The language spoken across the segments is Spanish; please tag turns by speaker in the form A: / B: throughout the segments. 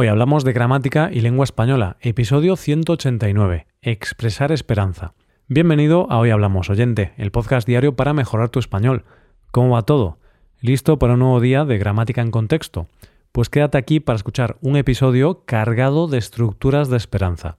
A: Hoy hablamos de gramática y lengua española, episodio 189, Expresar esperanza. Bienvenido a Hoy Hablamos, oyente, el podcast diario para mejorar tu español. ¿Cómo va todo? ¿Listo para un nuevo día de gramática en contexto? Pues quédate aquí para escuchar un episodio cargado de estructuras de esperanza.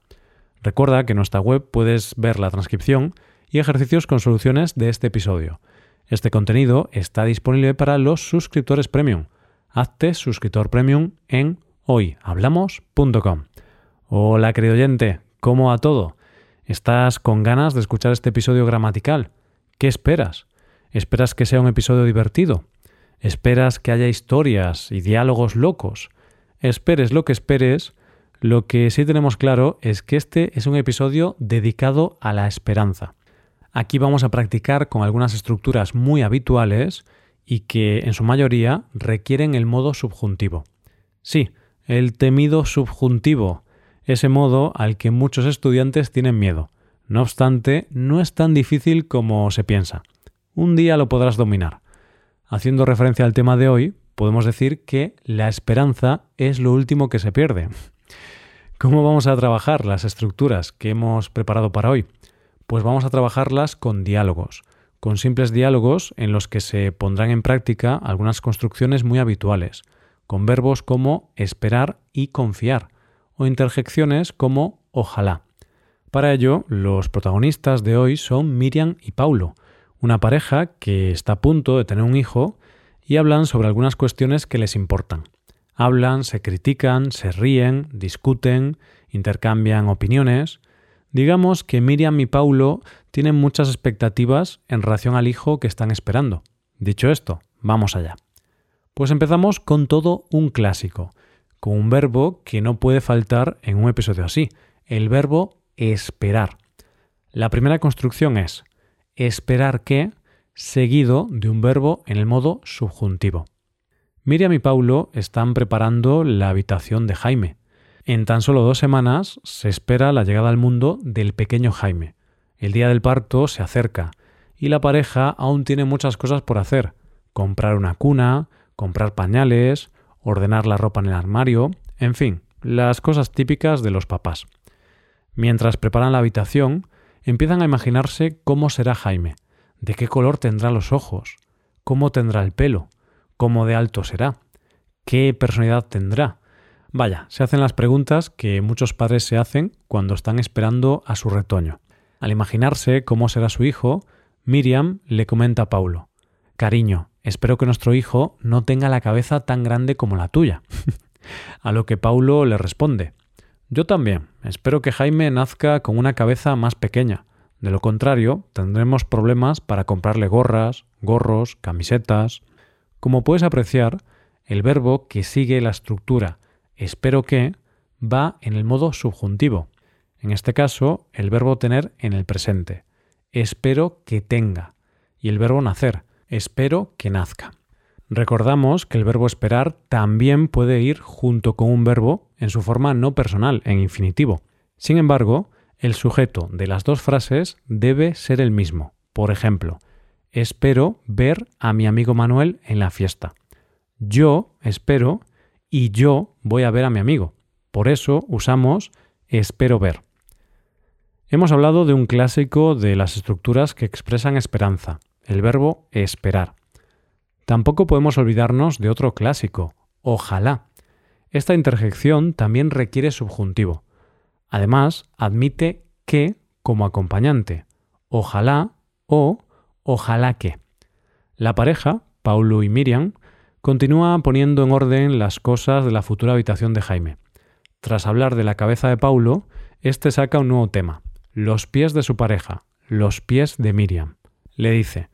A: Recuerda que en nuestra web puedes ver la transcripción y ejercicios con soluciones de este episodio. Este contenido está disponible para los suscriptores premium. Hazte suscriptor premium en hoyhablamos.com. Hola querido oyente, ¿cómo va todo? ¿Estás con ganas de escuchar este episodio gramatical? ¿Qué esperas? ¿Esperas que sea un episodio divertido? ¿Esperas que haya historias y diálogos locos? Esperes lo que esperes, lo que sí tenemos claro es que este es un episodio dedicado a la esperanza. Aquí vamos a practicar con algunas estructuras muy habituales y que en su mayoría requieren el modo subjuntivo. Sí, el temido subjuntivo, ese modo al que muchos estudiantes tienen miedo. No obstante, no es tan difícil como se piensa. Un día lo podrás dominar. Haciendo referencia al tema de hoy, podemos decir que la esperanza es lo último que se pierde. ¿Cómo vamos a trabajar las estructuras que hemos preparado para hoy? Pues vamos a trabajarlas con diálogos, con simples diálogos en los que se pondrán en práctica algunas construcciones muy habituales con verbos como esperar y confiar, o interjecciones como ojalá. Para ello, los protagonistas de hoy son Miriam y Paulo, una pareja que está a punto de tener un hijo y hablan sobre algunas cuestiones que les importan. Hablan, se critican, se ríen, discuten, intercambian opiniones. Digamos que Miriam y Paulo tienen muchas expectativas en relación al hijo que están esperando. Dicho esto, vamos allá. Pues empezamos con todo un clásico, con un verbo que no puede faltar en un episodio así, el verbo esperar. La primera construcción es esperar que seguido de un verbo en el modo subjuntivo. Miriam y Paulo están preparando la habitación de Jaime. En tan solo dos semanas se espera la llegada al mundo del pequeño Jaime. El día del parto se acerca y la pareja aún tiene muchas cosas por hacer. Comprar una cuna, comprar pañales, ordenar la ropa en el armario, en fin, las cosas típicas de los papás. Mientras preparan la habitación, empiezan a imaginarse cómo será Jaime, de qué color tendrá los ojos, cómo tendrá el pelo, cómo de alto será, qué personalidad tendrá. Vaya, se hacen las preguntas que muchos padres se hacen cuando están esperando a su retoño. Al imaginarse cómo será su hijo, Miriam le comenta a Paulo, Cariño, espero que nuestro hijo no tenga la cabeza tan grande como la tuya. a lo que Paulo le responde, yo también, espero que Jaime nazca con una cabeza más pequeña. De lo contrario, tendremos problemas para comprarle gorras, gorros, camisetas. Como puedes apreciar, el verbo que sigue la estructura espero que va en el modo subjuntivo. En este caso, el verbo tener en el presente. Espero que tenga. Y el verbo nacer espero que nazca. Recordamos que el verbo esperar también puede ir junto con un verbo en su forma no personal, en infinitivo. Sin embargo, el sujeto de las dos frases debe ser el mismo. Por ejemplo, espero ver a mi amigo Manuel en la fiesta. Yo espero y yo voy a ver a mi amigo. Por eso usamos espero ver. Hemos hablado de un clásico de las estructuras que expresan esperanza, el verbo esperar. Tampoco podemos olvidarnos de otro clásico, ojalá. Esta interjección también requiere subjuntivo. Además, admite que como acompañante, ojalá o ojalá que. La pareja, Paulo y Miriam, continúa poniendo en orden las cosas de la futura habitación de Jaime. Tras hablar de la cabeza de Paulo, este saca un nuevo tema, los pies de su pareja, los pies de Miriam. Le dice,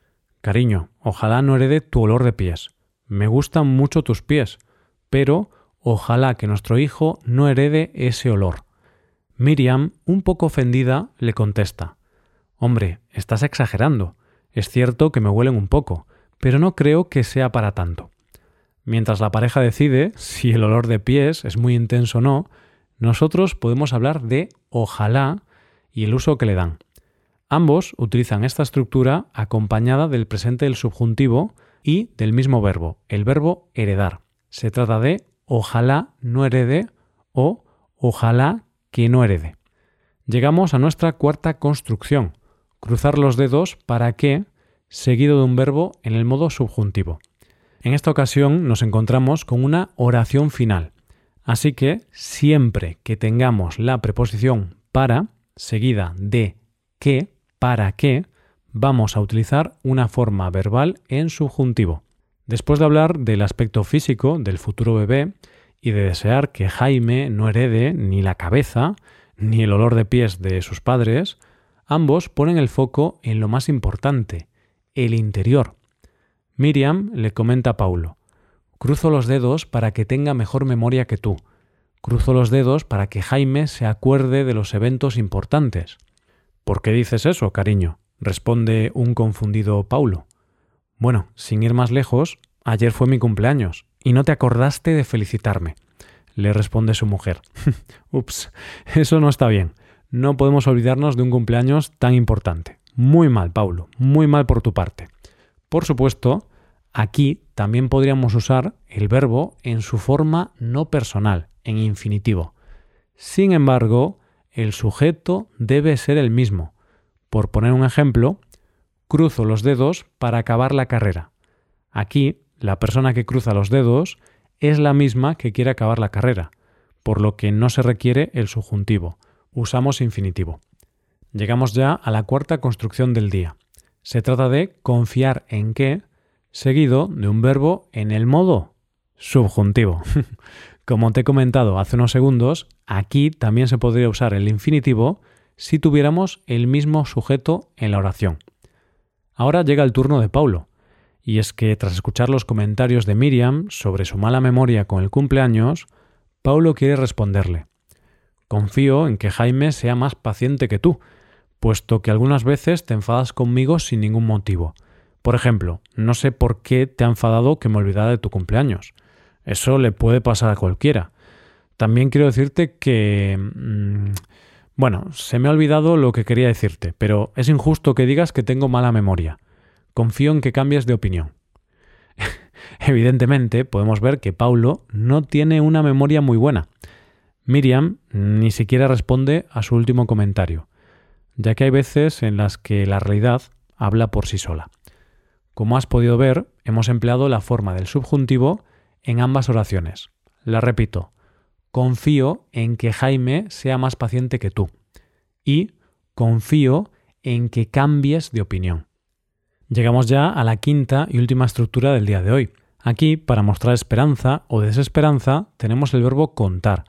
A: Cariño, ojalá no herede tu olor de pies. Me gustan mucho tus pies, pero ojalá que nuestro hijo no herede ese olor. Miriam, un poco ofendida, le contesta Hombre, estás exagerando. Es cierto que me huelen un poco, pero no creo que sea para tanto. Mientras la pareja decide si el olor de pies es muy intenso o no, nosotros podemos hablar de ojalá y el uso que le dan. Ambos utilizan esta estructura acompañada del presente del subjuntivo y del mismo verbo, el verbo heredar. Se trata de ojalá no herede o ojalá que no herede. Llegamos a nuestra cuarta construcción, cruzar los dedos para que, seguido de un verbo en el modo subjuntivo. En esta ocasión nos encontramos con una oración final, así que siempre que tengamos la preposición para, seguida de que, para qué, vamos a utilizar una forma verbal en subjuntivo. Después de hablar del aspecto físico del futuro bebé y de desear que Jaime no herede ni la cabeza ni el olor de pies de sus padres, ambos ponen el foco en lo más importante, el interior. Miriam le comenta a Paulo, Cruzo los dedos para que tenga mejor memoria que tú. Cruzo los dedos para que Jaime se acuerde de los eventos importantes. ¿Por qué dices eso, cariño? responde un confundido Paulo. Bueno, sin ir más lejos, ayer fue mi cumpleaños y no te acordaste de felicitarme, le responde su mujer. Ups, eso no está bien. No podemos olvidarnos de un cumpleaños tan importante. Muy mal, Paulo, muy mal por tu parte. Por supuesto, aquí también podríamos usar el verbo en su forma no personal, en infinitivo. Sin embargo, el sujeto debe ser el mismo. Por poner un ejemplo, cruzo los dedos para acabar la carrera. Aquí, la persona que cruza los dedos es la misma que quiere acabar la carrera, por lo que no se requiere el subjuntivo. Usamos infinitivo. Llegamos ya a la cuarta construcción del día. Se trata de confiar en que, seguido de un verbo en el modo subjuntivo. Como te he comentado hace unos segundos, aquí también se podría usar el infinitivo si tuviéramos el mismo sujeto en la oración. Ahora llega el turno de Paulo, y es que tras escuchar los comentarios de Miriam sobre su mala memoria con el cumpleaños, Paulo quiere responderle. Confío en que Jaime sea más paciente que tú, puesto que algunas veces te enfadas conmigo sin ningún motivo. Por ejemplo, no sé por qué te ha enfadado que me olvidara de tu cumpleaños. Eso le puede pasar a cualquiera. También quiero decirte que... Mm, bueno, se me ha olvidado lo que quería decirte, pero es injusto que digas que tengo mala memoria. Confío en que cambies de opinión. Evidentemente, podemos ver que Paulo no tiene una memoria muy buena. Miriam ni siquiera responde a su último comentario, ya que hay veces en las que la realidad habla por sí sola. Como has podido ver, hemos empleado la forma del subjuntivo en ambas oraciones. La repito, confío en que Jaime sea más paciente que tú. Y confío en que cambies de opinión. Llegamos ya a la quinta y última estructura del día de hoy. Aquí, para mostrar esperanza o desesperanza, tenemos el verbo contar,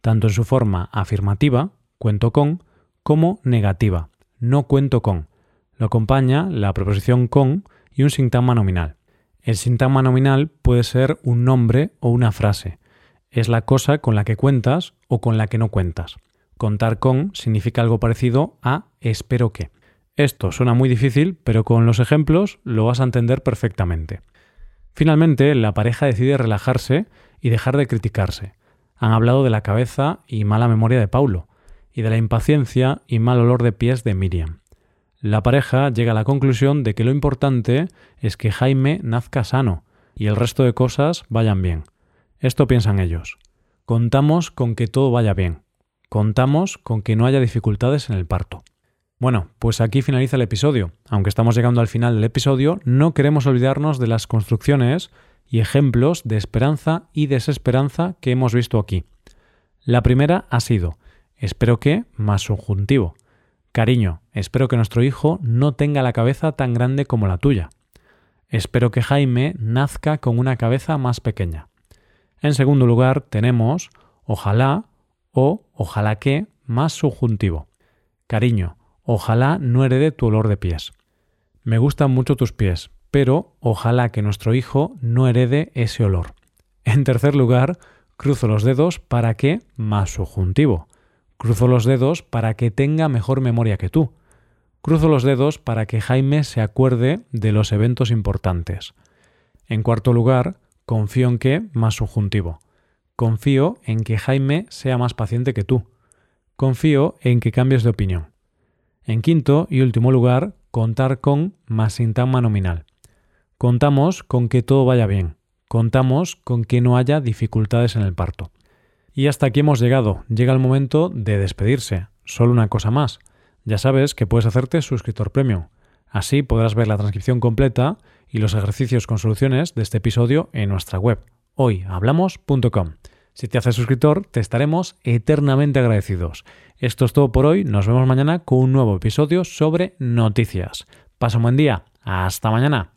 A: tanto en su forma afirmativa, cuento con, como negativa, no cuento con. Lo acompaña la preposición con y un sintagma nominal. El sintagma nominal puede ser un nombre o una frase es la cosa con la que cuentas o con la que no cuentas. Contar con significa algo parecido a espero que. Esto suena muy difícil, pero con los ejemplos lo vas a entender perfectamente. Finalmente, la pareja decide relajarse y dejar de criticarse. Han hablado de la cabeza y mala memoria de Paulo, y de la impaciencia y mal olor de pies de Miriam. La pareja llega a la conclusión de que lo importante es que Jaime nazca sano y el resto de cosas vayan bien. Esto piensan ellos. Contamos con que todo vaya bien. Contamos con que no haya dificultades en el parto. Bueno, pues aquí finaliza el episodio. Aunque estamos llegando al final del episodio, no queremos olvidarnos de las construcciones y ejemplos de esperanza y desesperanza que hemos visto aquí. La primera ha sido espero que más subjuntivo. Cariño, espero que nuestro hijo no tenga la cabeza tan grande como la tuya. Espero que Jaime nazca con una cabeza más pequeña. En segundo lugar, tenemos ojalá o ojalá que más subjuntivo. Cariño, ojalá no herede tu olor de pies. Me gustan mucho tus pies, pero ojalá que nuestro hijo no herede ese olor. En tercer lugar, cruzo los dedos para que más subjuntivo. Cruzo los dedos para que tenga mejor memoria que tú. Cruzo los dedos para que Jaime se acuerde de los eventos importantes. En cuarto lugar, Confío en que más subjuntivo. Confío en que Jaime sea más paciente que tú. Confío en que cambies de opinión. En quinto y último lugar, contar con más sintagma nominal. Contamos con que todo vaya bien. Contamos con que no haya dificultades en el parto. Y hasta aquí hemos llegado. Llega el momento de despedirse. Solo una cosa más. Ya sabes que puedes hacerte suscriptor premium. Así podrás ver la transcripción completa y los ejercicios con soluciones de este episodio en nuestra web hoyhablamos.com. Si te haces suscriptor, te estaremos eternamente agradecidos. Esto es todo por hoy. Nos vemos mañana con un nuevo episodio sobre noticias. Pasa un buen día. Hasta mañana.